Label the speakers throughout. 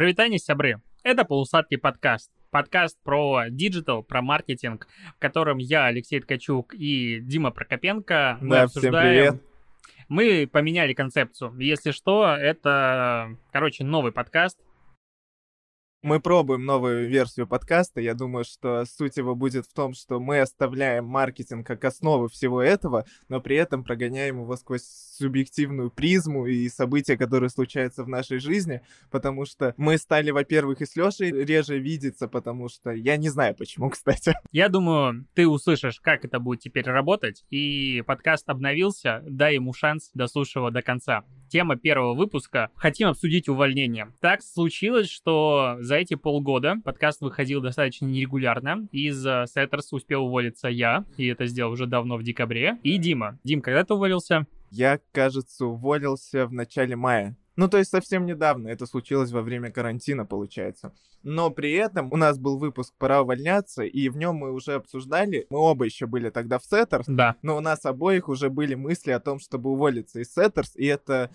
Speaker 1: Прывітанне, сябры! Это «Полусладкий подкаст». Подкаст про digital, про маркетинг, в котором я, Алексей Ткачук и Дима Прокопенко, мы
Speaker 2: Да,
Speaker 1: обсуждаем...
Speaker 2: всем привет.
Speaker 1: Мы поменяли концепцию. Если что, это, короче, новый подкаст.
Speaker 2: Мы пробуем новую версию подкаста. Я думаю, что суть его будет в том, что мы оставляем маркетинг как основу всего этого, но при этом прогоняем его сквозь субъективную призму и события, которые случаются в нашей жизни, потому что мы стали, во-первых, и с Лешей реже видеться, потому что я не знаю почему, кстати.
Speaker 1: Я думаю, ты услышишь, как это будет теперь работать, и подкаст обновился, дай ему шанс, дослушай его до конца. Тема первого выпуска «Хотим обсудить увольнение». Так случилось, что за эти полгода подкаст выходил достаточно нерегулярно. Из э, SETTERS успел уволиться я, и это сделал уже давно в декабре, и Дима. Дим, когда ты уволился?
Speaker 2: Я, кажется, уволился в начале мая. Ну, то есть совсем недавно. Это случилось во время карантина, получается. Но при этом у нас был выпуск «Пора увольняться», и в нем мы уже обсуждали, мы оба еще были тогда в SETTERS,
Speaker 1: Да.
Speaker 2: но у нас обоих уже были мысли о том, чтобы уволиться из SETTERS, и это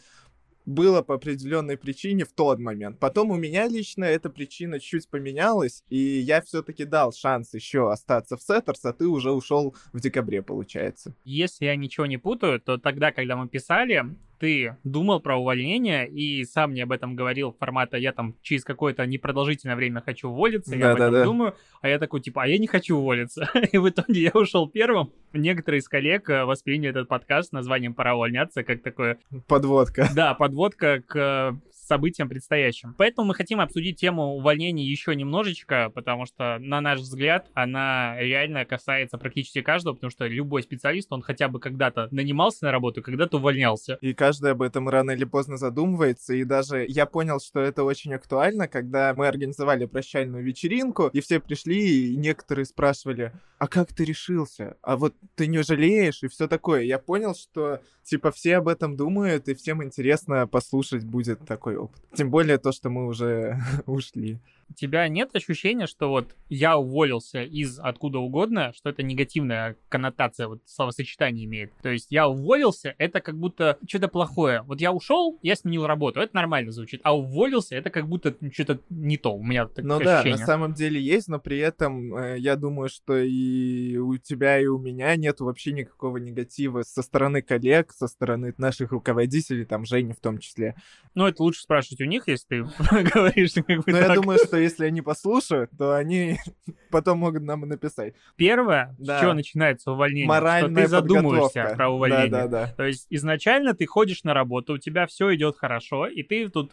Speaker 2: было по определенной причине в тот момент. Потом у меня лично эта причина чуть поменялась, и я все-таки дал шанс еще остаться в SETTERS, а ты уже ушел в декабре, получается.
Speaker 1: Если я ничего не путаю, то тогда, когда мы писали, ты думал про увольнение и сам мне об этом говорил формата я там через какое-то непродолжительное время хочу уволиться, я об этом
Speaker 2: Да-да-да.
Speaker 1: думаю, а я такой типа, а я не хочу уволиться. И в итоге я ушел первым. Некоторые из коллег э, восприняли этот подкаст с названием «Пора увольняться» как такое,
Speaker 2: Подводка.
Speaker 1: да, подводка к э, событиям предстоящим. Поэтому мы хотим обсудить тему увольнений еще немножечко, потому что, на наш взгляд, она реально касается практически каждого, потому что любой специалист, он хотя бы когда-то нанимался на работу, когда-то увольнялся.
Speaker 2: И каждый об этом рано или поздно задумывается. И даже я понял, что это очень актуально, когда мы организовали прощальную вечеринку, и все пришли, и некоторые спрашивали, а как ты решился? А вот ты не жалеешь? И все такое. Я понял, что типа все об этом думают, и всем интересно послушать будет такой опыт. Тем более то, что мы уже ушли.
Speaker 1: У тебя нет ощущения, что вот я уволился из откуда угодно, что это негативная коннотация, вот словосочетание имеет. То есть я уволился, это как будто что-то плохое. Вот я ушел, я сменил работу, это нормально звучит. А уволился, это как будто что-то не то. У меня такое
Speaker 2: Ну да,
Speaker 1: ощущение.
Speaker 2: на самом деле есть, но при этом э, я думаю, что и у тебя, и у меня нет вообще никакого негатива со стороны коллег, со стороны наших руководителей, там, Жени в том числе.
Speaker 1: Ну, это лучше спрашивать у них, если ты говоришь как бы
Speaker 2: Но я думаю, что если они послушают, то они потом могут нам написать.
Speaker 1: Первое,
Speaker 2: Да.
Speaker 1: с чего начинается увольнение, что
Speaker 2: Моральная
Speaker 1: ты задумываешься
Speaker 2: подготовка.
Speaker 1: про увольнение.
Speaker 2: Да-да-да.
Speaker 1: То есть изначально ты ходишь на работу, у тебя все идет хорошо, и ты тут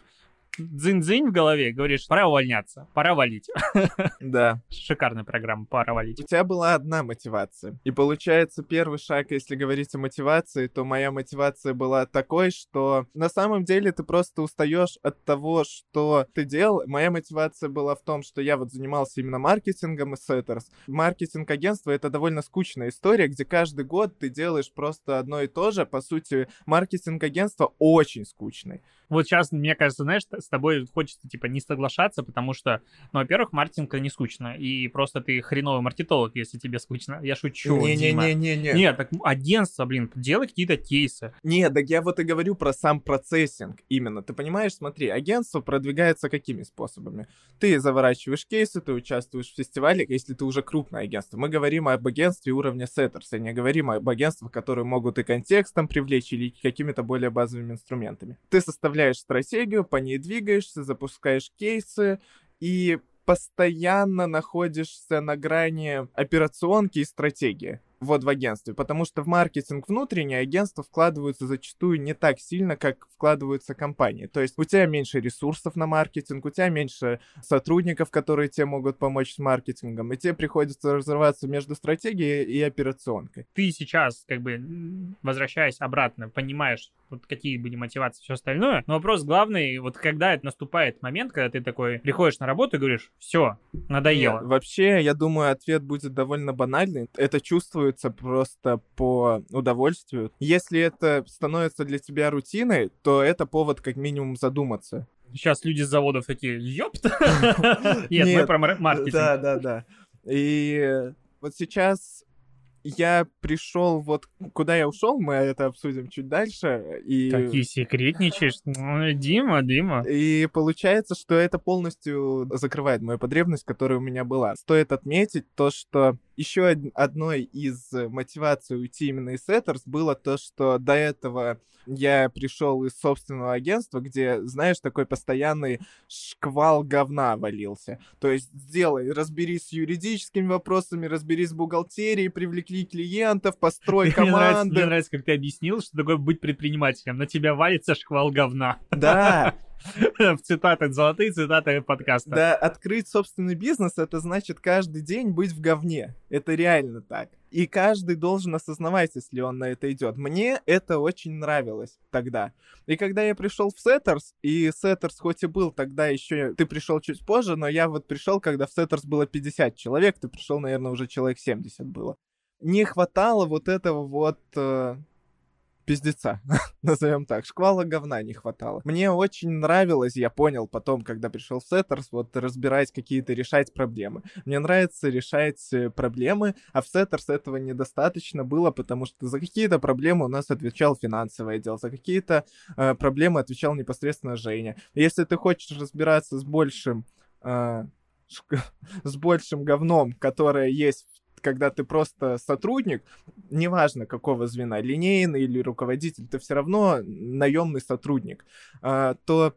Speaker 1: дзынь-дзынь в голове говоришь, пора увольняться, пора валить.
Speaker 2: Да.
Speaker 1: Шикарная программа, пора
Speaker 2: У
Speaker 1: валить.
Speaker 2: тебя была одна мотивация. И получается, первый шаг, если говорить о мотивации, то моя мотивация была такой, что на самом деле ты просто устаешь от того, что ты делал. Моя мотивация была в том, что я вот занимался именно маркетингом и сеттерс. Маркетинг-агентство — это довольно скучная история, где каждый год ты делаешь просто одно и то же. По сути, маркетинг-агентство очень скучный.
Speaker 1: Вот сейчас, мне кажется, знаешь, с тобой хочется, типа, не соглашаться, потому что, ну, во-первых, маркетинг не скучно, и просто ты хреновый маркетолог, если тебе скучно. Я шучу.
Speaker 2: Не-не-не-не-не.
Speaker 1: Нет, так агентство, блин, делай какие-то кейсы.
Speaker 2: Нет, так я вот и говорю про сам процессинг именно. Ты понимаешь, смотри, агентство продвигается какими способами? Ты заворачиваешь кейсы, ты участвуешь в фестивале, если ты уже крупное агентство. Мы говорим об агентстве уровня Setters, а не говорим об агентствах, которые могут и контекстом привлечь, или какими-то более базовыми инструментами. Ты составляешь стратегию, по ней двигаешься, запускаешь кейсы, и постоянно находишься на грани операционки и стратегии вот в агентстве, потому что в маркетинг внутреннее агентства вкладываются зачастую не так сильно, как вкладываются компании. То есть у тебя меньше ресурсов на маркетинг, у тебя меньше сотрудников, которые тебе могут помочь с маркетингом, и тебе приходится разрываться между стратегией и операционкой.
Speaker 1: Ты сейчас, как бы, возвращаясь обратно, понимаешь, вот какие были мотивации, все остальное. Но вопрос главный, вот когда это наступает момент, когда ты такой приходишь на работу и говоришь, все, надоело.
Speaker 2: Нет, вообще, я думаю, ответ будет довольно банальный. Это чувствуется просто по удовольствию. Если это становится для тебя рутиной, то это повод как минимум задуматься.
Speaker 1: Сейчас люди с заводов такие, ёпта. Нет, мы про мар- маркетинг.
Speaker 2: Да, да, да. И вот сейчас я пришел вот куда я ушел, мы это обсудим чуть дальше. И...
Speaker 1: Такие секретничаешь. Ну, Дима, Дима.
Speaker 2: И получается, что это полностью закрывает мою потребность, которая у меня была. Стоит отметить то, что еще одной из мотиваций уйти именно из Setters было то, что до этого я пришел из собственного агентства, где, знаешь, такой постоянный шквал говна валился. То есть сделай, разберись с юридическими вопросами, разберись с бухгалтерией, привлекли клиентов, построй команды. Мне
Speaker 1: нравится, мне нравится, как ты объяснил, что такое быть предпринимателем. На тебя валится шквал говна.
Speaker 2: Да,
Speaker 1: цитаты, золотые цитаты подкаста.
Speaker 2: Да, открыть собственный бизнес, это значит каждый день быть в говне. Это реально так. И каждый должен осознавать, если он на это идет. Мне это очень нравилось тогда. И когда я пришел в SETTERS, и SETTERS хоть и был тогда еще... Ты пришел чуть позже, но я вот пришел, когда в SETTERS было 50 человек, ты пришел, наверное, уже человек 70 было. Не хватало вот этого вот э, пиздеца, назовем так. Шквала говна не хватало. Мне очень нравилось, я понял потом, когда пришел в SETTERS, вот разбирать какие-то, решать проблемы. Мне нравится решать э, проблемы, а в SETTERS этого недостаточно было, потому что за какие-то проблемы у нас отвечал финансовый отдел, за какие-то э, проблемы отвечал непосредственно Женя. Если ты хочешь разбираться с большим э, с большим говном, которое есть когда ты просто сотрудник, неважно какого звена, линейный или руководитель, ты все равно наемный сотрудник, а, то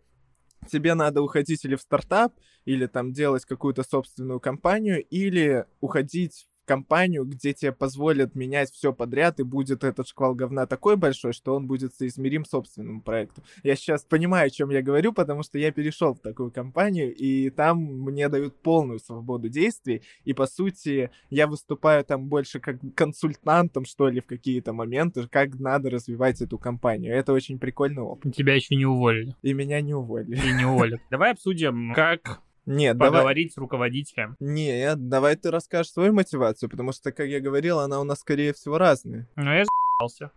Speaker 2: тебе надо уходить или в стартап, или там делать какую-то собственную компанию, или уходить компанию, где тебе позволят менять все подряд, и будет этот шквал говна такой большой, что он будет соизмерим собственному проекту. Я сейчас понимаю, о чем я говорю, потому что я перешел в такую компанию, и там мне дают полную свободу действий, и по сути я выступаю там больше как консультантом, что ли, в какие-то моменты, как надо развивать эту компанию. Это очень прикольный опыт.
Speaker 1: Тебя еще не уволили.
Speaker 2: И меня не уволили.
Speaker 1: И не уволят. Давай обсудим, как
Speaker 2: нет,
Speaker 1: поговорить давай... с руководителем.
Speaker 2: Нет, давай ты расскажешь свою мотивацию, потому что, как я говорил, она у нас, скорее всего, разная.
Speaker 1: Ну, я за***ался.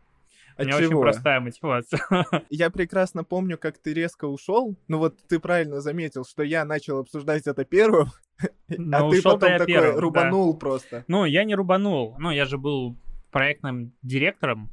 Speaker 1: У меня чего? очень простая мотивация.
Speaker 2: Я прекрасно помню, как ты резко ушел. Ну вот ты правильно заметил, что я начал обсуждать это первым, а ты потом такой первым, рубанул да. просто.
Speaker 1: Ну, я не рубанул. Ну, я же был проектным директором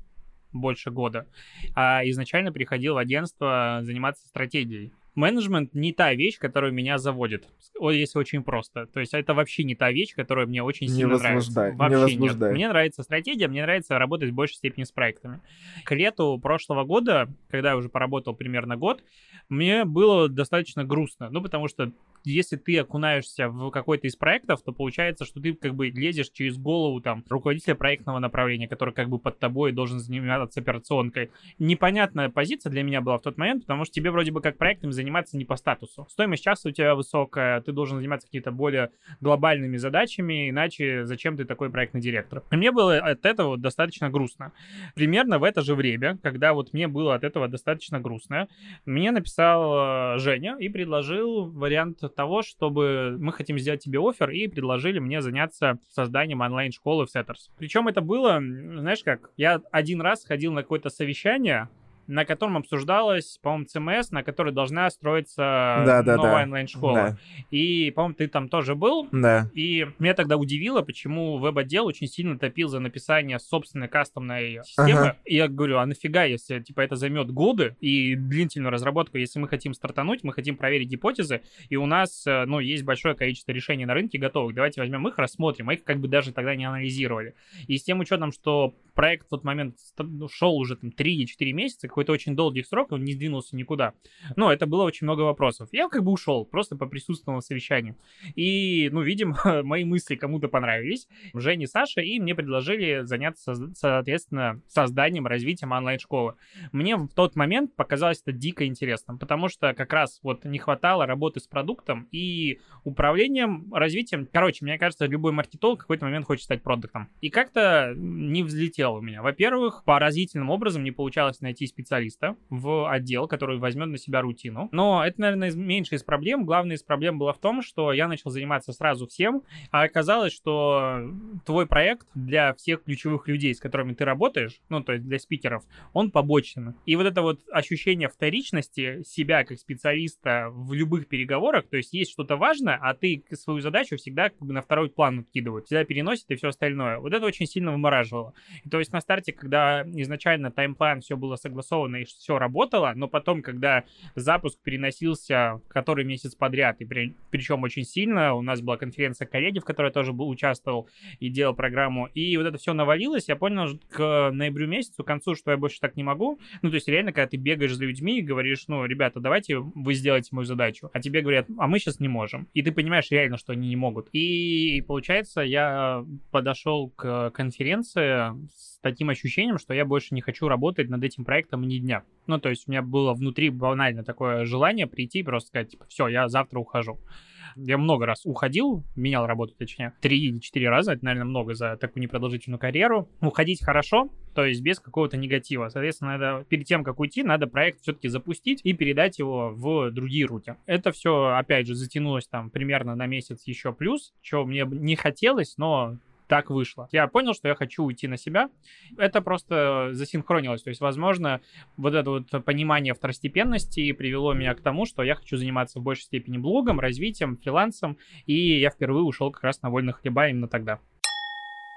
Speaker 1: больше года, а изначально приходил в агентство заниматься стратегией менеджмент не та вещь, которая меня заводит. Если очень просто. То есть это вообще не та вещь, которая мне очень сильно не нравится. Вообще не нет. Мне нравится стратегия, мне нравится работать в большей степени с проектами. К лету прошлого года, когда я уже поработал примерно год, мне было достаточно грустно. Ну, потому что если ты окунаешься в какой-то из проектов, то получается, что ты как бы лезешь через голову там руководителя проектного направления, который как бы под тобой должен заниматься операционкой. Непонятная позиция для меня была в тот момент, потому что тебе вроде бы как проектом заниматься не по статусу. Стоимость часа у тебя высокая, ты должен заниматься какими-то более глобальными задачами, иначе зачем ты такой проектный директор? И мне было от этого достаточно грустно. Примерно в это же время, когда вот мне было от этого достаточно грустно, мне написал э, Женя и предложил вариант того, чтобы мы хотим сделать тебе офер и предложили мне заняться созданием онлайн-школы в Setters. Причем это было, знаешь как, я один раз ходил на какое-то совещание, на котором обсуждалось, по-моему, ЦМС, на которой должна строиться да, да, новая да. онлайн-школа. Да. И, по-моему, ты там тоже был.
Speaker 2: Да.
Speaker 1: И меня тогда удивило, почему веб-отдел очень сильно топил за написание собственной кастомной системы. Ага. И я говорю, а нафига, если, типа, это займет годы и длительную разработку, если мы хотим стартануть, мы хотим проверить гипотезы, и у нас, э, ну, есть большое количество решений на рынке готовых, давайте возьмем их, рассмотрим, а их как бы даже тогда не анализировали. И с тем учетом, что проект в тот момент ну, шел уже там 3-4 месяца, какой-то очень долгий срок, он не сдвинулся никуда. Но это было очень много вопросов. Я как бы ушел, просто по присутственному совещанию. И, ну, видимо, мои мысли кому-то понравились. Жене, Саше, и мне предложили заняться, соответственно, созданием, развитием онлайн-школы. Мне в тот момент показалось это дико интересным, потому что как раз вот не хватало работы с продуктом и управлением, развитием. Короче, мне кажется, любой маркетолог в какой-то момент хочет стать продуктом. И как-то не взлетел у меня. Во-первых, поразительным образом не получалось найти специалиста специалиста в отдел, который возьмет на себя рутину. Но это, наверное, меньшая из проблем. Главная из проблем была в том, что я начал заниматься сразу всем, а оказалось, что твой проект для всех ключевых людей, с которыми ты работаешь, ну, то есть для спикеров, он побочен. И вот это вот ощущение вторичности себя как специалиста в любых переговорах, то есть есть что-то важное, а ты свою задачу всегда как бы на второй план откидывают, всегда переносит и все остальное. Вот это очень сильно вымораживало. И то есть на старте, когда изначально таймплан все было согласовано и все работало, но потом, когда запуск переносился который месяц подряд, и при, причем очень сильно, у нас была конференция коллеги, в которой я тоже был, участвовал и делал программу, и вот это все навалилось, я понял к ноябрю месяцу, к концу, что я больше так не могу. Ну, то есть реально, когда ты бегаешь за людьми и говоришь, ну, ребята, давайте вы сделаете мою задачу, а тебе говорят, а мы сейчас не можем. И ты понимаешь реально, что они не могут. И получается, я подошел к конференции с таким ощущением, что я больше не хочу работать над этим проектом ни дня. Ну, то есть у меня было внутри банально такое желание прийти и просто сказать, типа, все, я завтра ухожу. Я много раз уходил, менял работу, точнее, три или четыре раза, это, наверное, много за такую непродолжительную карьеру. Уходить хорошо, то есть без какого-то негатива. Соответственно, надо, перед тем, как уйти, надо проект все-таки запустить и передать его в другие руки. Это все, опять же, затянулось там примерно на месяц еще плюс, чего мне не хотелось, но так вышло. Я понял, что я хочу уйти на себя. Это просто засинхронилось. То есть, возможно, вот это вот понимание второстепенности привело меня к тому, что я хочу заниматься в большей степени блогом, развитием, фрилансом, и я впервые ушел как раз на вольных хлеба именно тогда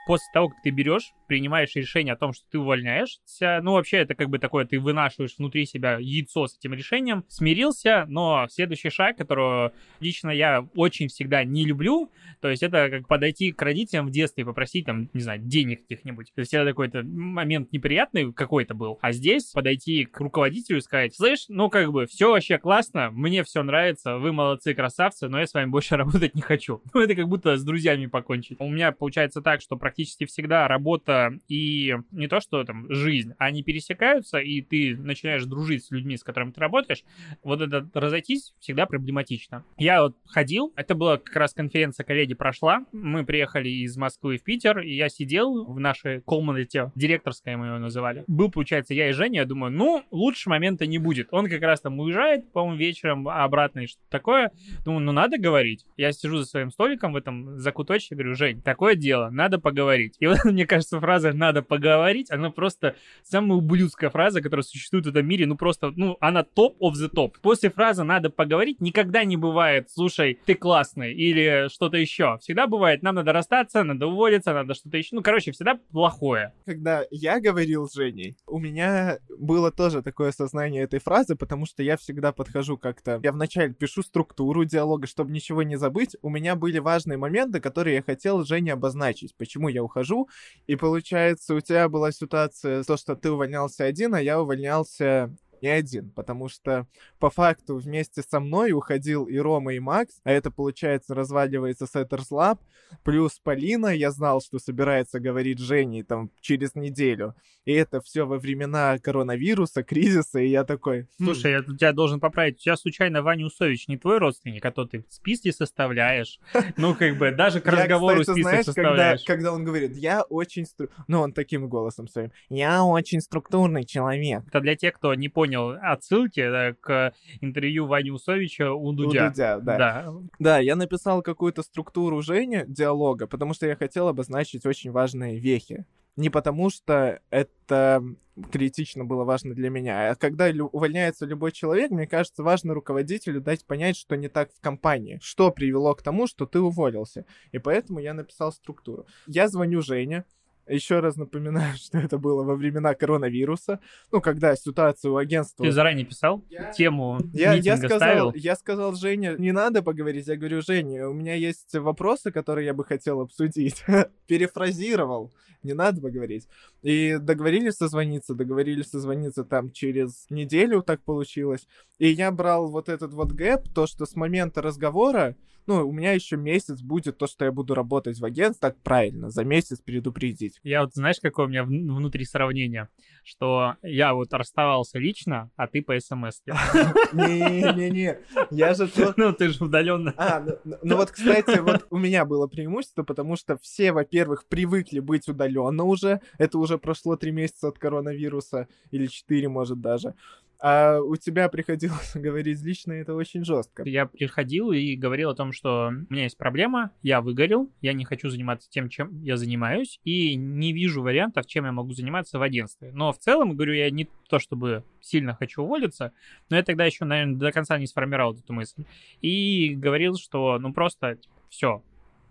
Speaker 1: после того, как ты берешь, принимаешь решение о том, что ты увольняешься, ну, вообще, это как бы такое, ты вынашиваешь внутри себя яйцо с этим решением, смирился, но следующий шаг, которого лично я очень всегда не люблю, то есть это как подойти к родителям в детстве и попросить там, не знаю, денег каких-нибудь. То есть это такой-то момент неприятный какой-то был. А здесь подойти к руководителю и сказать, слышь, ну, как бы, все вообще классно, мне все нравится, вы молодцы, красавцы, но я с вами больше работать не хочу. Ну, это как будто с друзьями покончить. У меня получается так, что практически практически всегда работа и не то, что там жизнь, они пересекаются, и ты начинаешь дружить с людьми, с которыми ты работаешь, вот это разойтись всегда проблематично. Я вот ходил, это была как раз конференция коллеги прошла, мы приехали из Москвы в Питер, и я сидел в нашей комнате, директорская мы его называли. Был, получается, я и Женя, я думаю, ну, лучше момента не будет. Он как раз там уезжает, по-моему, вечером обратно и что такое. Думаю, ну, надо говорить. Я сижу за своим столиком в этом закуточке, говорю, Жень, такое дело, надо поговорить поговорить. И вот, мне кажется, фраза «надо поговорить», она просто самая ублюдская фраза, которая существует в этом мире. Ну, просто, ну, она топ of the top. После фразы «надо поговорить» никогда не бывает «слушай, ты классный» или что-то еще. Всегда бывает «нам надо расстаться, надо уволиться, надо что-то еще». Ну, короче, всегда плохое.
Speaker 2: Когда я говорил с Женей, у меня было тоже такое сознание этой фразы, потому что я всегда подхожу как-то... Я вначале пишу структуру диалога, чтобы ничего не забыть. У меня были важные моменты, которые я хотел Жене обозначить. Почему я ухожу, и получается, у тебя была ситуация, то, что ты увольнялся один, а я увольнялся не один, потому что по факту вместе со мной уходил и Рома, и Макс, а это, получается, разваливается Setters Lab, плюс Полина, я знал, что собирается говорить Женей там через неделю, и это все во времена коронавируса, кризиса, и я такой...
Speaker 1: Хм. Слушай, я тебя должен поправить, у тебя случайно Ваня Усович не твой родственник, а то ты списки составляешь, ну, как бы, даже к разговору список составляешь.
Speaker 2: Когда он говорит, я очень... Ну, он таким голосом своим, я очень структурный человек.
Speaker 1: Это для тех, кто не понял, понял отсылки да, к интервью Вани Усовича у Дудя.
Speaker 2: У Дудя, да. да. Да, я написал какую-то структуру Жени диалога, потому что я хотел обозначить очень важные вехи. Не потому что это критично было важно для меня. А когда увольняется любой человек, мне кажется, важно руководителю дать понять, что не так в компании, что привело к тому, что ты уволился. И поэтому я написал структуру. Я звоню Жене, еще раз напоминаю, что это было во времена коронавируса, ну, когда ситуация у агентства...
Speaker 1: Ты заранее писал я... тему
Speaker 2: я, я сказал, ставил? Я сказал Жене, не надо поговорить, я говорю, Женя, у меня есть вопросы, которые я бы хотел обсудить. Перефразировал, не надо поговорить. И договорились созвониться, договорились созвониться там через неделю, так получилось. И я брал вот этот вот гэп, то, что с момента разговора ну, у меня еще месяц будет то, что я буду работать в агентстве, так правильно, за месяц предупредить.
Speaker 1: Я вот, знаешь, какое у меня внутри сравнение? Что я вот расставался лично, а ты по смс.
Speaker 2: Не-не-не, я же...
Speaker 1: Ну, ты же удаленно.
Speaker 2: А, ну, ну, ну вот, кстати, вот у меня было преимущество, потому что все, во-первых, привыкли быть удаленно уже. Это уже прошло три месяца от коронавируса, или четыре, может, даже. А у тебя приходилось говорить лично, это очень жестко.
Speaker 1: Я приходил и говорил о том, что у меня есть проблема, я выгорел, я не хочу заниматься тем, чем я занимаюсь, и не вижу вариантов, чем я могу заниматься в агентстве. Но в целом, говорю, я не то чтобы сильно хочу уволиться, но я тогда еще, наверное, до конца не сформировал эту мысль. И говорил, что ну просто все,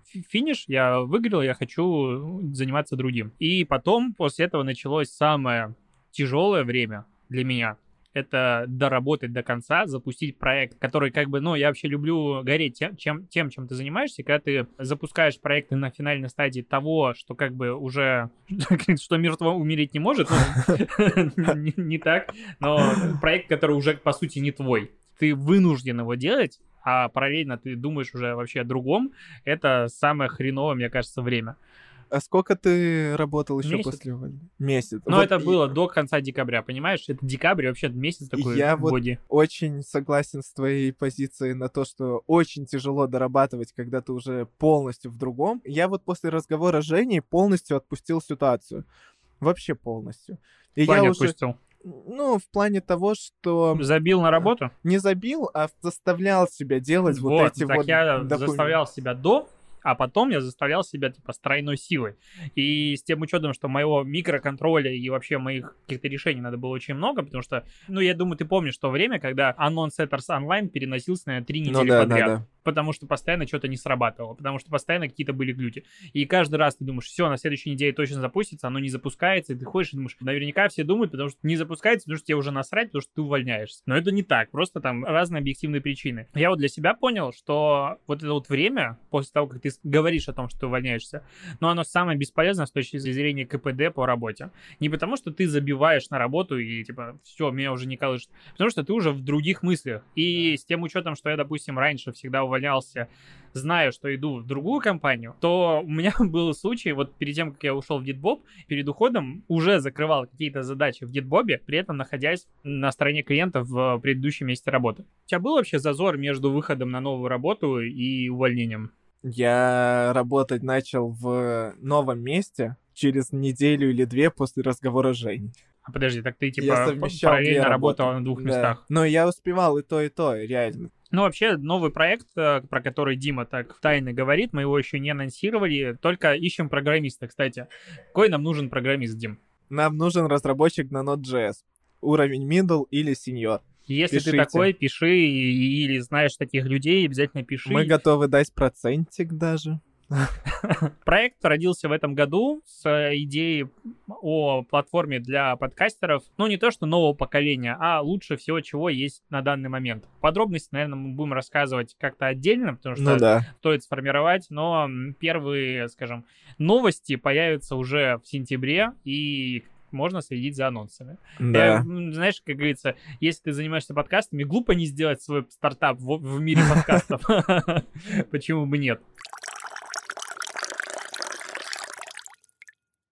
Speaker 1: финиш, я выиграл, я хочу заниматься другим. И потом, после этого началось самое тяжелое время для меня, это доработать до конца, запустить проект, который как бы, ну, я вообще люблю гореть тем, чем, тем, чем ты занимаешься, когда ты запускаешь проекты на финальной стадии того, что как бы уже, что мертво умереть не может, ну, не так, но проект, который уже, по сути, не твой. Ты вынужден его делать, а параллельно ты думаешь уже вообще о другом, это самое хреновое, мне кажется, время.
Speaker 2: А сколько ты работал еще месяц. после увольнения?
Speaker 1: Месяц. Но вот это и... было до конца декабря, понимаешь? Это декабрь, вообще месяц такой
Speaker 2: Я в вот очень согласен с твоей позицией на то, что очень тяжело дорабатывать, когда ты уже полностью в другом. Я вот после разговора с Женей полностью отпустил ситуацию. Вообще полностью.
Speaker 1: И я уже... отпустил?
Speaker 2: Ну, в плане того, что...
Speaker 1: Забил на работу?
Speaker 2: Не забил, а заставлял себя делать вот, вот эти
Speaker 1: так
Speaker 2: вот
Speaker 1: я документы. заставлял себя до а потом я заставлял себя, типа, с тройной силой. И с тем учетом, что моего микроконтроля и вообще моих каких-то решений надо было очень много, потому что, ну, я думаю, ты помнишь то время, когда Unknown Setters Online переносился на три ну недели ну, да, подряд. Да, да потому что постоянно что-то не срабатывало, потому что постоянно какие-то были глюки. И каждый раз ты думаешь, все, на следующей неделе точно запустится, оно не запускается, и ты ходишь и думаешь, наверняка все думают, потому что не запускается, потому что тебе уже насрать, потому что ты увольняешься. Но это не так, просто там разные объективные причины. Я вот для себя понял, что вот это вот время, после того, как ты говоришь о том, что ты увольняешься, но оно самое бесполезное с точки зрения КПД по работе. Не потому, что ты забиваешь на работу и типа, все, меня уже не колышет, потому что ты уже в других мыслях. И с тем учетом, что я, допустим, раньше всегда увольнялся знаю, что иду в другую компанию, то у меня был случай, вот перед тем, как я ушел в Гитбоб, перед уходом уже закрывал какие-то задачи в Гитбобе, при этом находясь на стороне клиентов в предыдущем месте работы. У тебя был вообще зазор между выходом на новую работу и увольнением?
Speaker 2: Я работать начал в новом месте через неделю или две после разговора с Женей.
Speaker 1: А подожди, так ты типа параллельно работал на двух да. местах?
Speaker 2: Но я успевал и то, и то, реально.
Speaker 1: Ну, вообще, новый проект, э, про который Дима так тайно говорит, мы его еще не анонсировали, только ищем программиста, кстати. Какой нам нужен программист, Дим?
Speaker 2: Нам нужен разработчик на Node.js. Уровень middle или senior.
Speaker 1: Если Пишите. ты такой, пиши, или знаешь таких людей, обязательно пиши.
Speaker 2: Мы готовы дать процентик даже.
Speaker 1: Проект родился в этом году с идеей о платформе для подкастеров, ну не то что нового поколения, а лучше всего, чего есть на данный момент. Подробности, наверное, мы будем рассказывать как-то отдельно, потому что ну, да. стоит сформировать, но первые, скажем, новости появятся уже в сентябре, и можно следить за анонсами. Да. Я, знаешь, как говорится, если ты занимаешься подкастами, глупо не сделать свой стартап в, в мире подкастов. Почему бы нет?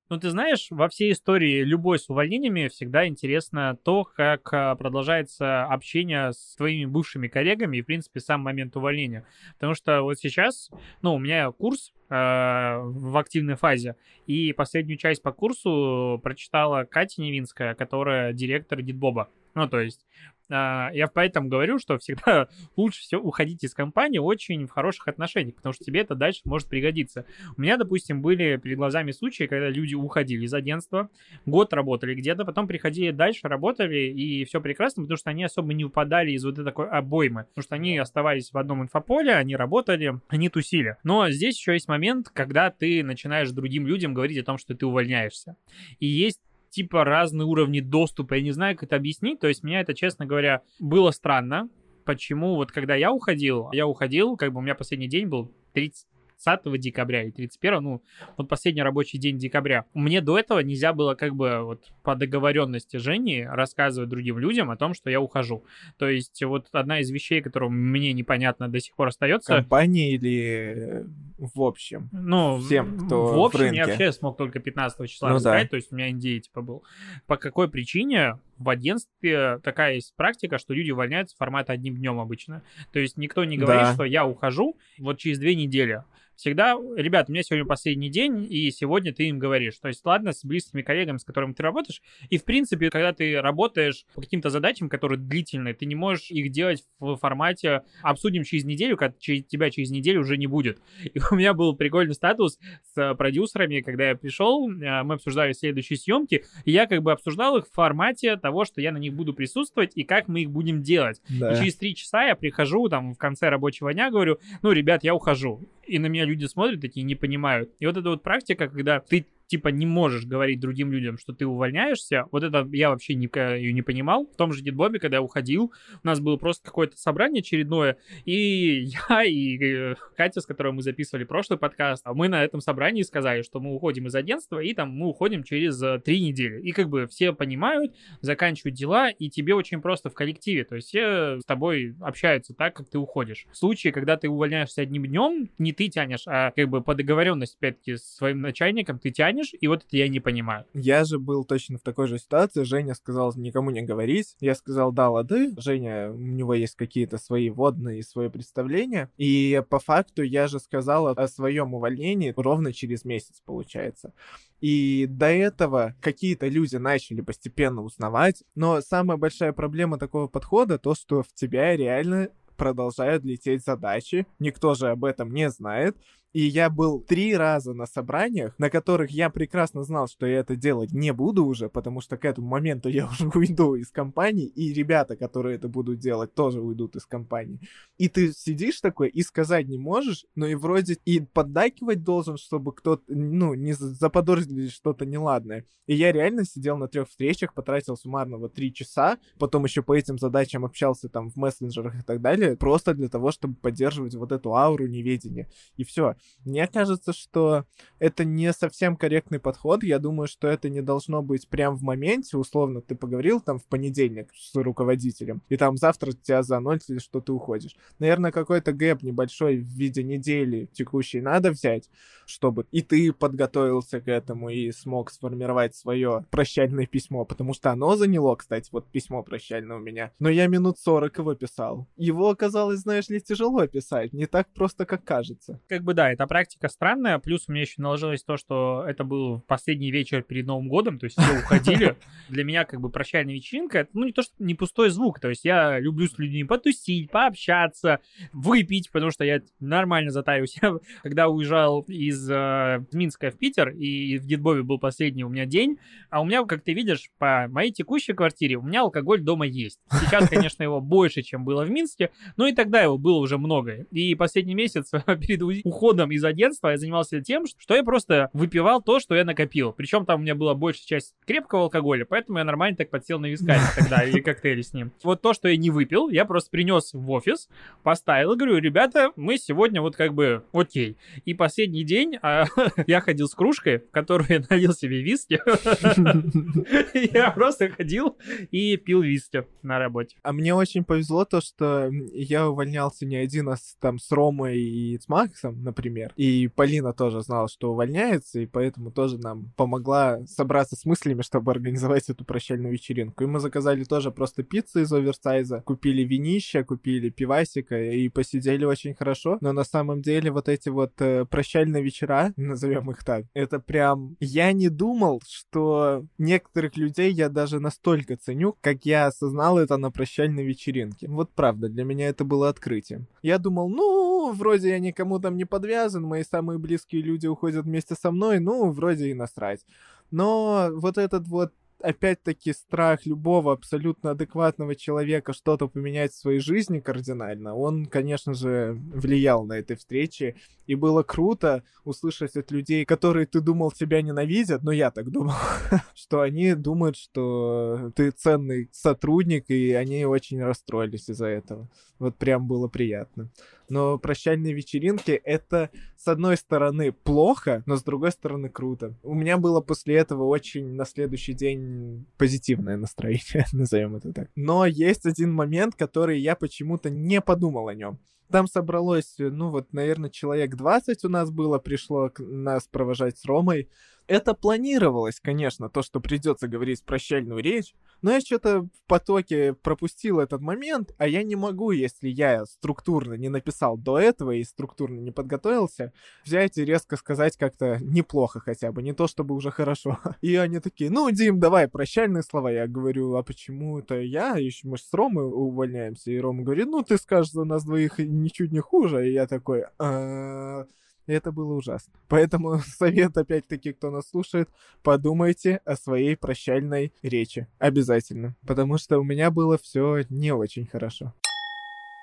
Speaker 1: Ну, ты знаешь, во всей истории любой с увольнениями всегда интересно то, как а, продолжается общение с твоими бывшими коллегами и, в принципе, сам момент увольнения. Потому что вот сейчас, ну, у меня курс э, в активной фазе, и последнюю часть по курсу прочитала Катя Невинская, которая директор Дитбоба. Ну, то есть я поэтому говорю, что всегда лучше все уходить из компании очень в хороших отношениях, потому что тебе это дальше может пригодиться. У меня, допустим, были перед глазами случаи, когда люди уходили из агентства, год работали где-то, потом приходили дальше, работали, и все прекрасно, потому что они особо не упадали из вот этой такой обоймы, потому что они оставались в одном инфополе, они работали, они тусили. Но здесь еще есть момент, когда ты начинаешь другим людям говорить о том, что ты увольняешься. И есть типа разные уровни доступа. Я не знаю, как это объяснить. То есть меня это, честно говоря, было странно. Почему вот когда я уходил, я уходил, как бы у меня последний день был 30 30 декабря или 31, ну, вот последний рабочий день декабря. Мне до этого нельзя было как бы вот по договоренности Жени рассказывать другим людям о том, что я ухожу. То есть вот одна из вещей, которая мне непонятно до сих пор остается...
Speaker 2: Компании или в общем?
Speaker 1: Ну,
Speaker 2: всем, кто
Speaker 1: в общем,
Speaker 2: в рынке.
Speaker 1: я вообще смог только 15 числа
Speaker 2: Ну
Speaker 1: рассказать,
Speaker 2: да.
Speaker 1: то есть у меня NDA типа был. По какой причине в агентстве такая есть практика, что люди увольняются формата одним днем обычно. То есть никто не говорит,
Speaker 2: Да.
Speaker 1: что я ухожу вот через две недели. Всегда, ребят, у меня сегодня последний день, и сегодня ты им говоришь. То есть, ладно, с близкими коллегами, с которыми ты работаешь. И, в принципе, когда ты работаешь по каким-то задачам, которые длительные, ты не можешь их делать в формате «обсудим через неделю», когда че- тебя через неделю уже не будет. И у меня был прикольный статус с продюсерами, когда я пришел, э, мы обсуждали следующие съемки, и я как бы обсуждал их в формате того, что я на них буду присутствовать и как мы их будем делать.
Speaker 2: Да.
Speaker 1: И через три часа я прихожу, там, в конце рабочего дня говорю, ну, ребят, я ухожу. И на меня люди смотрят такие, не понимают. И вот эта вот практика, когда ты типа не можешь говорить другим людям, что ты увольняешься, вот это я вообще ее не понимал. В том же Дедбобе, когда я уходил, у нас было просто какое-то собрание очередное, и я, и э, Катя, с которой мы записывали прошлый подкаст, а мы на этом собрании сказали, что мы уходим из агентства, и там мы уходим через э, три недели. И как бы все понимают, заканчивают дела, и тебе очень просто в коллективе, то есть все с тобой общаются так, как ты уходишь. В случае, когда ты увольняешься одним днем, не ты тянешь, а как бы по договоренности, опять-таки, с своим начальником ты тянешь, и вот это я не понимаю.
Speaker 2: Я же был точно в такой же ситуации. Женя сказал никому не говорить. Я сказал, да, лады. Женя, у него есть какие-то свои водные и свое представление. И по факту я же сказал о своем увольнении ровно через месяц, получается. И до этого какие-то люди начали постепенно узнавать. Но самая большая проблема такого подхода то, что в тебя реально продолжают лететь задачи. Никто же об этом не знает. И я был три раза на собраниях, на которых я прекрасно знал, что я это делать не буду уже, потому что к этому моменту я уже уйду из компании, и ребята, которые это будут делать, тоже уйдут из компании. И ты сидишь такой и сказать не можешь, но и вроде и поддакивать должен, чтобы кто-то, ну, не за- заподозрили что-то неладное. И я реально сидел на трех встречах, потратил суммарно вот три часа, потом еще по этим задачам общался там в мессенджерах и так далее, просто для того, чтобы поддерживать вот эту ауру неведения. И все. Мне кажется, что это не совсем корректный подход. Я думаю, что это не должно быть прям в моменте. Условно, ты поговорил там в понедельник с руководителем, и там завтра тебя заносили, что ты уходишь. Наверное, какой-то гэп небольшой в виде недели текущей надо взять, чтобы и ты подготовился к этому и смог сформировать свое прощальное письмо, потому что оно заняло, кстати, вот письмо прощальное у меня. Но я минут 40 его писал. Его оказалось, знаешь ли, тяжело писать, не так просто, как кажется.
Speaker 1: Как бы да, эта практика странная, плюс у меня еще наложилось то, что это был последний вечер перед Новым годом, то есть все уходили. Для меня как бы прощальная вечеринка, это, ну не то, что не пустой звук, то есть я люблю с людьми потусить, пообщаться, выпить, потому что я нормально затаюсь. Я, когда уезжал из э, Минска в Питер, и в Дедбове был последний у меня день, а у меня, как ты видишь, по моей текущей квартире у меня алкоголь дома есть. Сейчас, конечно, его больше, чем было в Минске, но и тогда его было уже много. И последний месяц перед у- уходом из агентства я занимался тем, что я просто выпивал то, что я накопил. Причем там у меня была большая часть крепкого алкоголя, поэтому я нормально так подсел на вискарь тогда или коктейли с ним. Вот то, что я не выпил, я просто принес в офис, поставил и говорю, ребята, мы сегодня вот как бы окей. И последний день а, я ходил с кружкой, в которую я налил себе виски. Я просто ходил и пил виски на работе.
Speaker 2: А мне очень повезло то, что я увольнялся не один, а там с Ромой и с Максом, например. И Полина тоже знала, что увольняется, и поэтому тоже нам помогла собраться с мыслями, чтобы организовать эту прощальную вечеринку. И мы заказали тоже просто пиццу из оверсайза, купили винища, купили пивасика и посидели очень хорошо. Но на самом деле вот эти вот э, прощальные вечера, назовем их так, это прям... Я не думал, что некоторых людей я даже настолько ценю, как я осознал это на прощальной вечеринке. Вот правда, для меня это было открытием. Я думал, ну, вроде я никому там не подвязан, мои самые близкие люди уходят вместе со мной, ну, вроде и насрать. Но вот этот вот опять-таки страх любого абсолютно адекватного человека что-то поменять в своей жизни кардинально, он, конечно же, влиял на этой встрече. И было круто услышать от людей, которые ты думал тебя ненавидят, но я так думал, что они думают, что ты ценный сотрудник, и они очень расстроились из-за этого. Вот прям было приятно. Но прощальные вечеринки — это, с одной стороны, плохо, но с другой стороны, круто. У меня было после этого очень на следующий день позитивное настроение, назовем это так. Но есть один момент, который я почему-то не подумал о нем. Там собралось, ну вот, наверное, человек 20 у нас было, пришло нас провожать с Ромой. Это планировалось, конечно, то, что придется говорить прощальную речь, но я что-то в потоке пропустил этот момент, а я не могу, если я структурно не написал до этого и структурно не подготовился, взять и резко сказать как-то неплохо хотя бы, не то чтобы уже хорошо. И они такие, ну, Дим, давай прощальные слова. Я говорю, а почему это я? Еще мы с Ромой увольняемся. И Рома говорит, ну, ты скажешь за нас двоих ничуть не хуже. И я такой, «А, и это было ужасно. Поэтому совет, опять-таки, кто нас слушает, подумайте о своей прощальной речи. Обязательно. Потому что у меня было все не очень хорошо.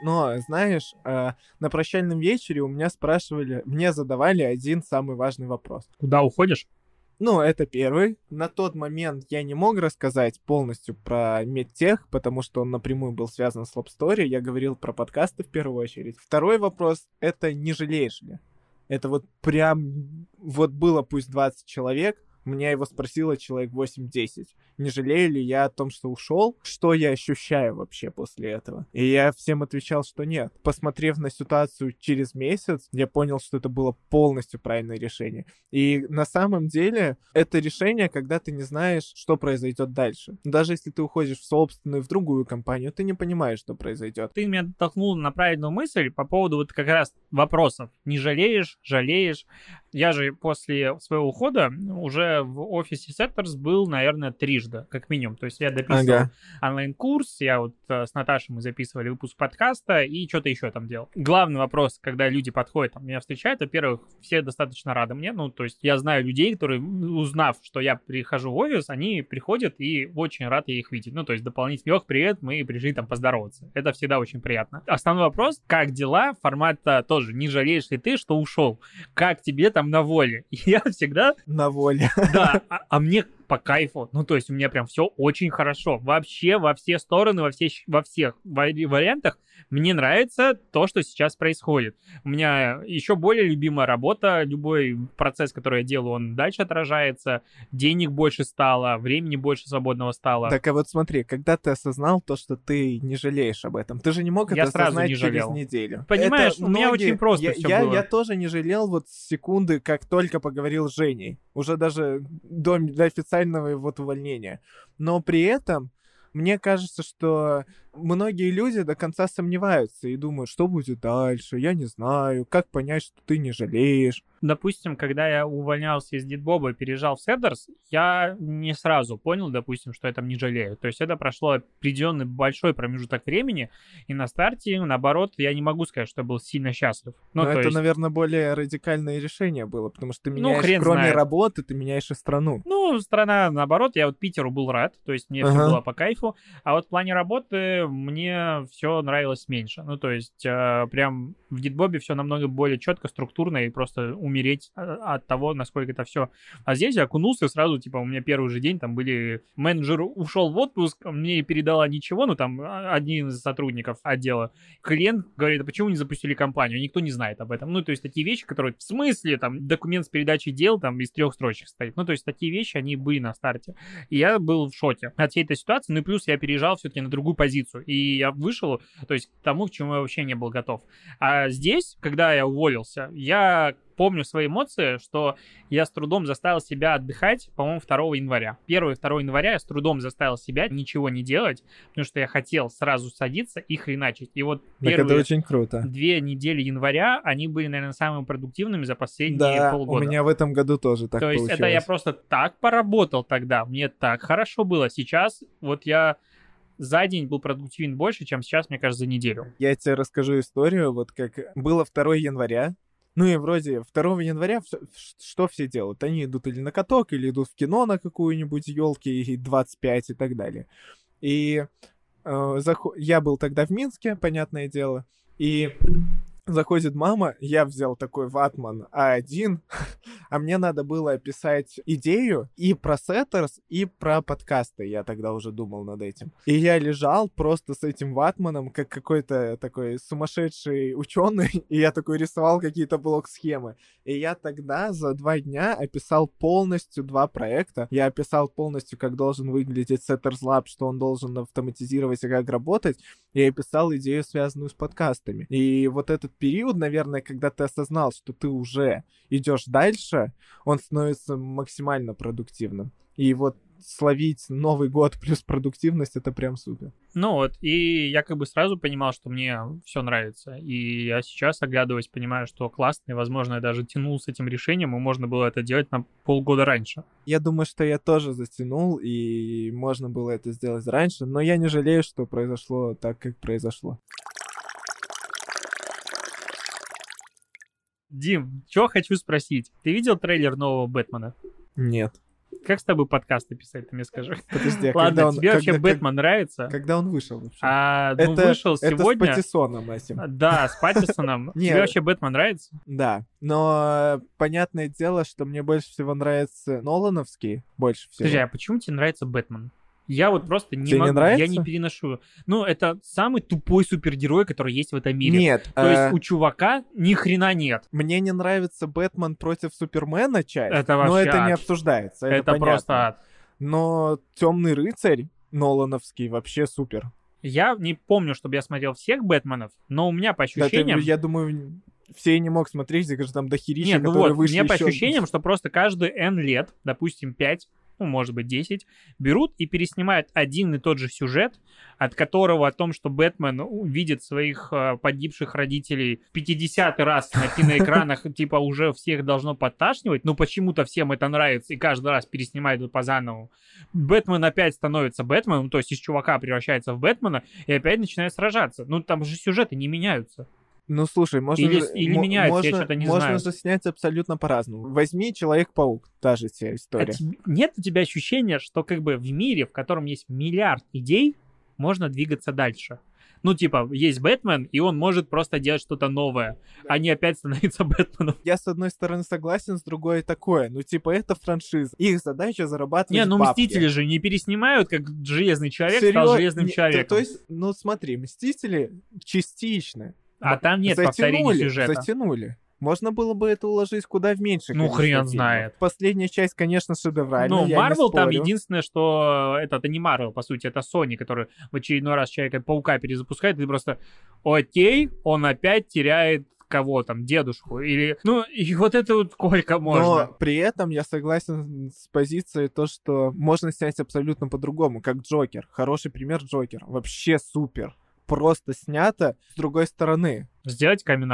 Speaker 2: Но, знаешь, э, на прощальном вечере у меня спрашивали, мне задавали один самый важный вопрос.
Speaker 1: Куда уходишь?
Speaker 2: Ну, это первый. На тот момент я не мог рассказать полностью про медтех, потому что он напрямую был связан с лоб-стори. Я говорил про подкасты в первую очередь. Второй вопрос — это не жалеешь ли? Это вот прям, вот было пусть 20 человек, меня его спросило человек 8-10. Не жалею ли я о том, что ушел? Что я ощущаю вообще после этого? И я всем отвечал, что нет. Посмотрев на ситуацию через месяц, я понял, что это было полностью правильное решение. И на самом деле это решение, когда ты не знаешь, что произойдет дальше. Даже если ты уходишь в собственную, в другую компанию, ты не понимаешь, что произойдет.
Speaker 1: Ты меня толкнул на правильную мысль по поводу вот как раз вопросов. Не жалеешь, жалеешь. Я же после своего ухода уже в офисе Sectors был, наверное, трижды, как минимум. То есть я дописывал ага. онлайн-курс, я вот э, с Наташей мы записывали выпуск подкаста и что-то еще там делал. Главный вопрос, когда люди подходят, там, меня встречают, во-первых, все достаточно рады мне, ну, то есть я знаю людей, которые, узнав, что я прихожу в офис, они приходят и очень рады их видеть. Ну, то есть дополнительный, ох, привет, мы пришли там поздороваться. Это всегда очень приятно. Основной вопрос, как дела, формата тоже, не жалеешь ли ты, что ушел? Как тебе там на воле? И я всегда...
Speaker 2: На воле.
Speaker 1: Да, а, а мне по кайфу. Ну, то есть у меня прям все очень хорошо. Вообще во все стороны, во, все, во всех вариантах мне нравится то, что сейчас происходит. У меня еще более любимая работа. Любой процесс, который я делаю, он дальше отражается. Денег больше стало, времени больше свободного стало.
Speaker 2: Так, а вот смотри, когда ты осознал то, что ты не жалеешь об этом, ты же не мог это я осознать не через неделю.
Speaker 1: Понимаешь, это у меня очень просто
Speaker 2: я,
Speaker 1: все
Speaker 2: я,
Speaker 1: было.
Speaker 2: Я тоже не жалел вот секунды, как только поговорил с Женей. Уже даже до, до официального вот увольнения. Но при этом мне кажется, что многие люди до конца сомневаются и думают, что будет дальше, я не знаю, как понять, что ты не жалеешь.
Speaker 1: Допустим, когда я увольнялся из Дитбоба и переезжал в Седерс, я не сразу понял, допустим, что я там не жалею. То есть это прошло определенный большой промежуток времени, и на старте, наоборот, я не могу сказать, что я был сильно счастлив.
Speaker 2: Ну, Но это, есть... наверное, более радикальное решение было, потому что ты ну, меняешь, ну, кроме знает. работы, ты меняешь и страну.
Speaker 1: Ну, страна, наоборот, я вот Питеру был рад, то есть мне ага. все было по кайфу, а вот в плане работы мне все нравилось меньше. Ну, то есть, э, прям в Гитбобе все намного более четко, структурно и просто умереть э, от того, насколько это все. А здесь я окунулся сразу, типа, у меня первый же день там были... Менеджер ушел в отпуск, мне передала ничего, ну, там, а, один из сотрудников отдела. Клиент говорит, а почему не запустили компанию? Никто не знает об этом. Ну, то есть, такие вещи, которые в смысле, там, документ с передачей дел, там, из трех строчек стоит. Ну, то есть, такие вещи, они были на старте. И я был в шоке от всей этой ситуации. Ну, и плюс я переезжал все-таки на другую позицию позицию. И я вышел, то есть к тому, к чему я вообще не был готов. А здесь, когда я уволился, я помню свои эмоции, что я с трудом заставил себя отдыхать, по-моему, 2 января. 1 и 2 января я с трудом заставил себя ничего не делать, потому что я хотел сразу садиться и хреначить. И вот первые
Speaker 2: это очень круто.
Speaker 1: две недели января, они были, наверное, самыми продуктивными за последние
Speaker 2: да,
Speaker 1: полгода.
Speaker 2: у меня в этом году тоже так
Speaker 1: То есть
Speaker 2: получилось.
Speaker 1: это я просто так поработал тогда, мне так хорошо было. Сейчас вот я за день был продуктивен больше, чем сейчас, мне кажется, за неделю.
Speaker 2: Я тебе расскажу историю, вот как было 2 января, Ну и вроде 2 января ш- что все делают? Они идут или на каток, или идут в кино на какую-нибудь елки и 25 и так далее. И э, захо- я был тогда в Минске, понятное дело, и заходит мама, я взял такой ватман А1, а мне надо было описать идею и про сеттерс, и про подкасты, я тогда уже думал над этим. И я лежал просто с этим ватманом, как какой-то такой сумасшедший ученый, и я такой рисовал какие-то блок-схемы. И я тогда за два дня описал полностью два проекта. Я описал полностью, как должен выглядеть Setters Lab, что он должен автоматизировать и как работать. Я описал идею, связанную с подкастами. И вот этот период, наверное, когда ты осознал, что ты уже идешь дальше, он становится максимально продуктивным. И вот словить Новый год плюс продуктивность, это прям супер.
Speaker 1: Ну вот, и я как бы сразу понимал, что мне все нравится. И я сейчас, оглядываясь, понимаю, что классно, и, возможно, я даже тянул с этим решением, и можно было это делать на полгода раньше.
Speaker 2: Я думаю, что я тоже затянул, и можно было это сделать раньше, но я не жалею, что произошло так, как произошло.
Speaker 1: Дим, что хочу спросить. Ты видел трейлер нового Бэтмена?
Speaker 2: Нет.
Speaker 1: Как с тобой подкасты писать, ты мне скажи?
Speaker 2: Подожди, а
Speaker 1: Ладно,
Speaker 2: когда он,
Speaker 1: тебе вообще
Speaker 2: когда-
Speaker 1: Бэтмен нравится?
Speaker 2: Когда он вышел вообще?
Speaker 1: А, ну,
Speaker 2: это,
Speaker 1: вышел
Speaker 2: это
Speaker 1: сегодня.
Speaker 2: с Паттисоном этим.
Speaker 1: Да, с Паттисоном. Тебе вообще Бэтмен нравится?
Speaker 2: Да, но э, понятное дело, что мне больше всего нравится Нолановский, больше всего.
Speaker 1: Подожди, а почему тебе нравится Бэтмен? Я вот просто не
Speaker 2: Тебе не
Speaker 1: могу, я
Speaker 2: нравится?
Speaker 1: не переношу. Ну, это самый тупой супергерой, который есть в этом мире.
Speaker 2: Нет,
Speaker 1: То
Speaker 2: э,
Speaker 1: есть у чувака ни хрена нет.
Speaker 2: мне не нравится Бэтмен против Супермена часть,
Speaker 1: Это
Speaker 2: но
Speaker 1: вообще
Speaker 2: это не
Speaker 1: ад.
Speaker 2: обсуждается, это,
Speaker 1: Это,
Speaker 2: понятно.
Speaker 1: просто ад.
Speaker 2: Но Темный рыцарь Нолановский вообще супер.
Speaker 1: Я не помню, чтобы я смотрел всех Бэтменов, но у меня по
Speaker 2: Да ты,
Speaker 1: ощущениям...
Speaker 2: я думаю, все не мог смотреть, где же там дохерища,
Speaker 1: Нет, ну
Speaker 2: которые
Speaker 1: вот,
Speaker 2: вышли
Speaker 1: мне по ощущениям, что просто каждые N лет, допустим, 5, ну, может быть, 10, берут и переснимают один и тот же сюжет, от которого о том, что Бэтмен видит своих э, погибших родителей в 50 раз на киноэкранах, типа, уже всех должно подташнивать, но почему-то всем это нравится, и каждый раз переснимают по заново. Бэтмен опять становится Бэтменом, то есть из чувака превращается в Бэтмена, и опять начинает сражаться. Ну, там же сюжеты не меняются.
Speaker 2: Ну слушай, можно
Speaker 1: Или-
Speaker 2: же,
Speaker 1: или меняется, я
Speaker 2: можно,
Speaker 1: что-то не
Speaker 2: можно
Speaker 1: знаю.
Speaker 2: же снять абсолютно по-разному. Возьми Человек-паук, та же вся
Speaker 1: А
Speaker 2: история.
Speaker 1: тебе- нет у тебя ощущения, что как бы в мире, в котором есть миллиард идей, можно двигаться дальше? Ну, типа, есть Бэтмен, и он может просто делать что-то новое, а не опять становиться Бэтменом.
Speaker 2: Я с одной стороны согласен, с другой такое. Ну типа это франшиза. Их задача зарабатывать
Speaker 1: Не, ну
Speaker 2: бабки.
Speaker 1: Мстители же не переснимают, как Железный Человек
Speaker 2: Серьёз-
Speaker 1: стал Железным
Speaker 2: не, то-
Speaker 1: Человеком.
Speaker 2: То, есть, ну смотри, Мстители частично.
Speaker 1: А там нет повторения
Speaker 2: затянули,
Speaker 1: сюжета.
Speaker 2: затянули. Можно было бы это уложить куда в меньше.
Speaker 1: Ну, хрен
Speaker 2: фильмов.
Speaker 1: знает.
Speaker 2: Последняя часть, конечно, шедевральная.
Speaker 1: Ну, Марвел там единственное, что это, это не Марвел, по сути, это Sony, который в очередной раз Человека-паука перезапускает, и ты просто, окей, он опять теряет кого там, дедушку, или, ну, и вот это вот сколько можно.
Speaker 2: Но при этом я согласен с позицией то, что можно снять абсолютно по-другому, как Джокер. Хороший пример Джокер. Вообще супер. Просто снято с другой стороны.
Speaker 1: Сделать камин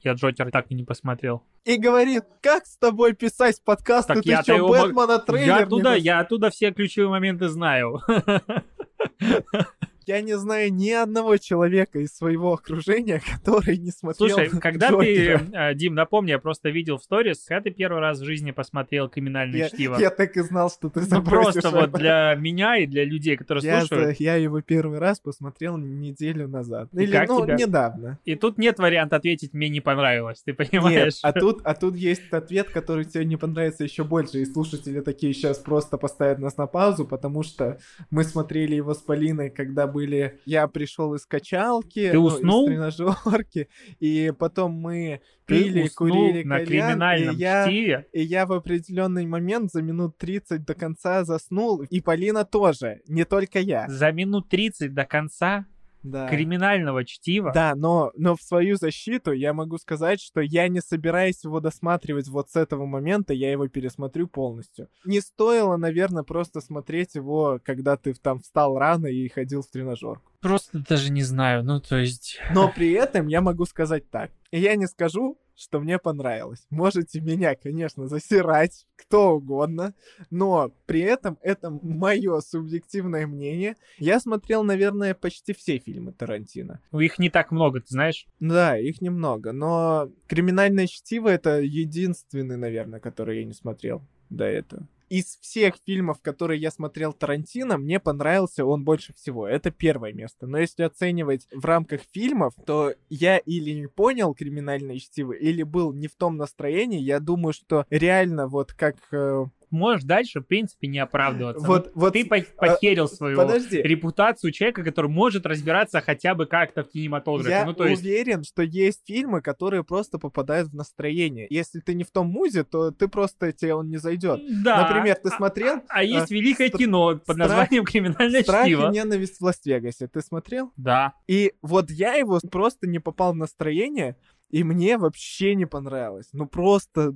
Speaker 1: Я Джокер так и не посмотрел.
Speaker 2: И говорит, как с тобой писать подкасты,
Speaker 1: Так
Speaker 2: ты
Speaker 1: я-то
Speaker 2: что,
Speaker 1: его
Speaker 2: Бэтмена трейлер
Speaker 1: Я оттуда, я оттуда все ключевые моменты знаю.
Speaker 2: Я не знаю ни одного человека из своего окружения, который не смотрел
Speaker 1: Слушай, когда
Speaker 2: Джокера.
Speaker 1: ты, э, Дим, напомни, я просто видел в сторис, когда ты первый раз в жизни посмотрел криминальное
Speaker 2: я,
Speaker 1: чтиво.
Speaker 2: я так и знал, что ты
Speaker 1: Ну, просто вот
Speaker 2: это.
Speaker 1: для меня и для людей, которые
Speaker 2: я,
Speaker 1: слушают.
Speaker 2: я его первый раз посмотрел неделю назад.
Speaker 1: И
Speaker 2: Или,
Speaker 1: как
Speaker 2: ну,
Speaker 1: тебе?
Speaker 2: недавно.
Speaker 1: И тут нет варианта ответить «мне не понравилось», ты
Speaker 2: Нет,
Speaker 1: понимаешь?
Speaker 2: а тут, а тут есть ответ, который тебе не понравится еще больше, и слушатели такие сейчас просто поставят нас на паузу, потому что мы смотрели его с Полиной, когда были... Я пришел из качалки,
Speaker 1: Ты
Speaker 2: ну,
Speaker 1: уснул?
Speaker 2: из тренажерки, и потом мы
Speaker 1: Ты
Speaker 2: пили,
Speaker 1: уснул
Speaker 2: курили
Speaker 1: на
Speaker 2: кальян,
Speaker 1: криминальном
Speaker 2: и я...
Speaker 1: чтиве.
Speaker 2: И я в определенный момент за минут 30 до конца заснул, и Полина тоже, не только я.
Speaker 1: За минут 30 до конца
Speaker 2: Да.
Speaker 1: криминального чтива.
Speaker 2: Да, но, но в свою защиту я могу сказать, что я не собираюсь его досматривать вот с этого момента, я его пересмотрю полностью. Не стоило, наверное, просто смотреть его, когда ты там встал рано и ходил в тренажерку.
Speaker 1: Просто даже не знаю, ну то есть...
Speaker 2: Но при этом я могу сказать так. Я не скажу, что мне понравилось. Можете меня, конечно, засирать кто угодно, но при этом это мое субъективное мнение. Я смотрел, наверное, почти все фильмы Тарантино.
Speaker 1: Ну, их не так много, ты знаешь?
Speaker 2: Да, их немного, но «Криминальное чтиво» — это единственный, наверное, который я не смотрел до этого из всех фильмов, которые я смотрел Тарантино, мне понравился он больше всего. Это первое место. Но если оценивать в рамках фильмов, то я или не понял криминальное чтиво, или был не в том настроении. Я думаю, что реально вот как э,
Speaker 1: можешь дальше, в принципе, не оправдываться.
Speaker 2: Вот,
Speaker 1: Ну,
Speaker 2: вот,
Speaker 1: Ты по-
Speaker 2: а,
Speaker 1: похерил свою
Speaker 2: подожди.
Speaker 1: репутацию человека, который может разбираться хотя бы как-то в кинематографе.
Speaker 2: Я
Speaker 1: ну, то есть,
Speaker 2: уверен, что есть фильмы, которые просто попадают в настроение. Если ты не в том музе, то ты просто тебе он не зайдет.
Speaker 1: да.
Speaker 2: Например, ты
Speaker 1: А-
Speaker 2: смотрел
Speaker 1: А, а есть
Speaker 2: э,
Speaker 1: великое
Speaker 2: стра-
Speaker 1: кино под
Speaker 2: страх-
Speaker 1: названием «Криминальное
Speaker 2: Страх и
Speaker 1: чтиво».
Speaker 2: ненависть в Лас-Вегасе. Ты смотрел?
Speaker 1: Да.
Speaker 2: И вот я его просто не попал в настроение, и мне вообще не понравилось. Ну просто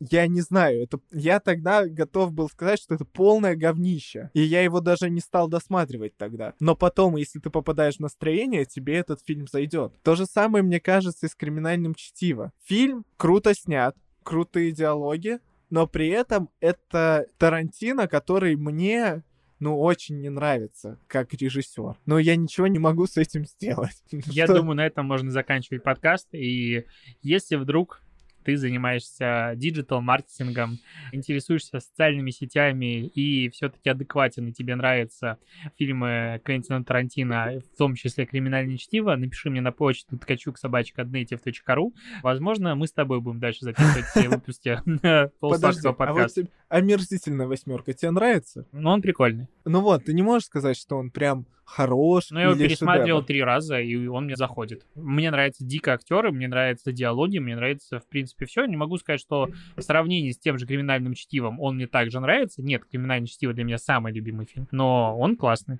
Speaker 2: я не знаю, это я тогда готов был сказать, что это полное говнище. И я его даже не стал досматривать тогда. Но потом, если ты попадаешь в настроение, тебе этот фильм зайдет. То же самое, мне кажется, и с криминальным чтиво. Фильм круто снят, крутые диалоги, но при этом это Тарантино, который мне ну, очень не нравится как режиссер. Но я ничего не могу с этим сделать.
Speaker 1: Я
Speaker 2: Что?
Speaker 1: думаю, на этом можно заканчивать подкаст. И если вдруг ты занимаешься диджитал-маркетингом, интересуешься социальными сетями и все-таки адекватен, и тебе нравятся фильмы Квентина Тарантино, в том числе «Криминальное чтиво», напиши мне на почту ткачук собачка Возможно, мы с тобой будем дальше записывать все выпуски полусладкого
Speaker 2: а
Speaker 1: подкаста.
Speaker 2: омерзительная восьмерка тебе нравится?
Speaker 1: Но он прикольный.
Speaker 2: Ну вот, ты не можешь сказать, что он прям хорош
Speaker 1: Но я его пересматривал
Speaker 2: шедевр.
Speaker 1: три раза, и он мне заходит. Мне нравятся дико актеры, мне нравятся диалоги, мне нравится, в принципе, все. Не могу сказать, что в сравнении с тем же криминальным чтивом он мне также нравится. Нет, криминальное чтиво для меня самый любимый фильм. Но он классный.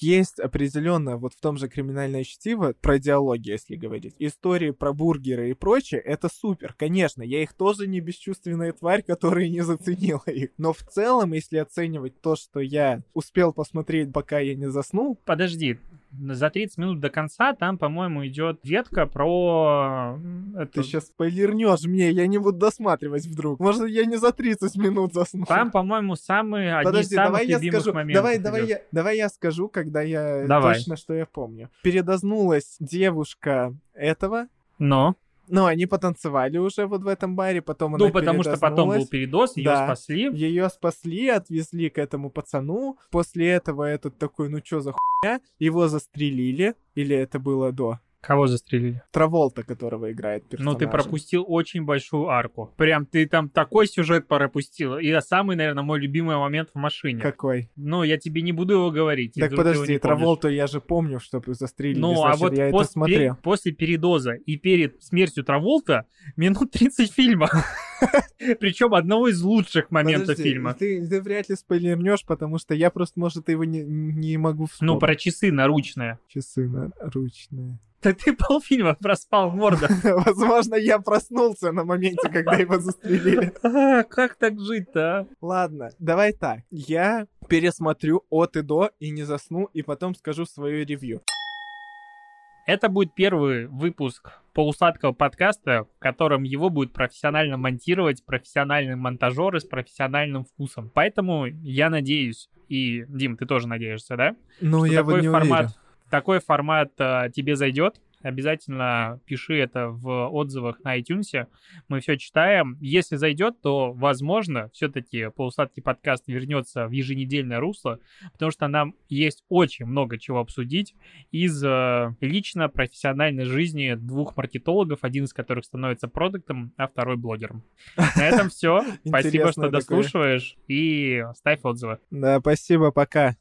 Speaker 2: Есть определенно вот в том же криминальное чтиво про диалоги, если говорить. Истории про бургеры и прочее, это супер. Конечно, я их тоже не бесчувственная тварь, которая не заценила их. Но в целом, если оценивать то, что я успел посмотреть, пока я не заснул,
Speaker 1: Подожди, за 30 минут до конца там, по-моему, идет ветка про... м,
Speaker 2: ты
Speaker 1: это-
Speaker 2: сейчас спойлернешь мне, я не буду досматривать вдруг. Может, я не за 30 минут засну.
Speaker 1: Там, по-моему, самые, одни
Speaker 2: Подожди,
Speaker 1: из самых
Speaker 2: давай я
Speaker 1: любимых
Speaker 2: скажу.
Speaker 1: моментов
Speaker 2: Давай, давай я, давай я скажу, когда я
Speaker 1: Давай.
Speaker 2: точно, что я помню. Передознулась девушка этого.
Speaker 1: Но,
Speaker 2: Ну, они потанцевали уже вот в этом баре, потом она
Speaker 1: ну, потому что потом был передоз, ее
Speaker 2: Да.
Speaker 1: спасли.
Speaker 2: Ее спасли, отвезли к этому пацану. После этого этот такой, ну чё за хуйня? Его застрелили. Или это было до?
Speaker 1: Кого застрелили?
Speaker 2: Траволта, которого играет
Speaker 1: Ну,
Speaker 2: персонаж.
Speaker 1: ты пропустил очень большую арку. Прям ты там такой сюжет пропустил. И самый, наверное, мой любимый момент в машине.
Speaker 2: Какой?
Speaker 1: Ну, я тебе не буду его говорить.
Speaker 2: Так подожди. Траволту я же помню, что застрелили.
Speaker 1: Ну, а
Speaker 2: значит,
Speaker 1: вот
Speaker 2: я это
Speaker 1: пос-
Speaker 2: смотрел.
Speaker 1: пе- после передоза и перед смертью Траволта минут 30 фильма. Причем одного из лучших моментов
Speaker 2: Подожди,
Speaker 1: фильма.
Speaker 2: Ты, ты вряд ли спойлернешь, потому что я просто, может, его не, не могу вспомнить.
Speaker 1: Ну, про часы наручные.
Speaker 2: Часы наручные.
Speaker 1: Так ты полфильма проспал, морда.
Speaker 2: Возможно, я проснулся на моменте, когда его застрелили.
Speaker 1: А, Как так жить-то, а?
Speaker 2: Ладно, давай так. Я пересмотрю от и до и не засну, и потом скажу свое ревью.
Speaker 1: Это будет первый выпуск полусладкого подкаста, в котором его будет профессионально монтировать профессиональный монтажер с профессиональным вкусом. Поэтому я надеюсь, и, Дим, ты тоже надеешься, да?
Speaker 2: Ну, я вот
Speaker 1: такой
Speaker 2: не
Speaker 1: формат,
Speaker 2: уверен.
Speaker 1: Такой формат э, тебе зайдет. Обязательно пиши это в отзывах на iTunes. Мы все читаем. Если зайдет, то, возможно, все-таки полусладкий подкаст вернется в еженедельное русло, потому что нам есть очень много чего обсудить из э, лично профессиональной жизни двух маркетологов, один из которых становится продуктом, а второй блогером. На этом все. Спасибо, что дослушиваешь и ставь отзывы.
Speaker 2: Да, спасибо, пока.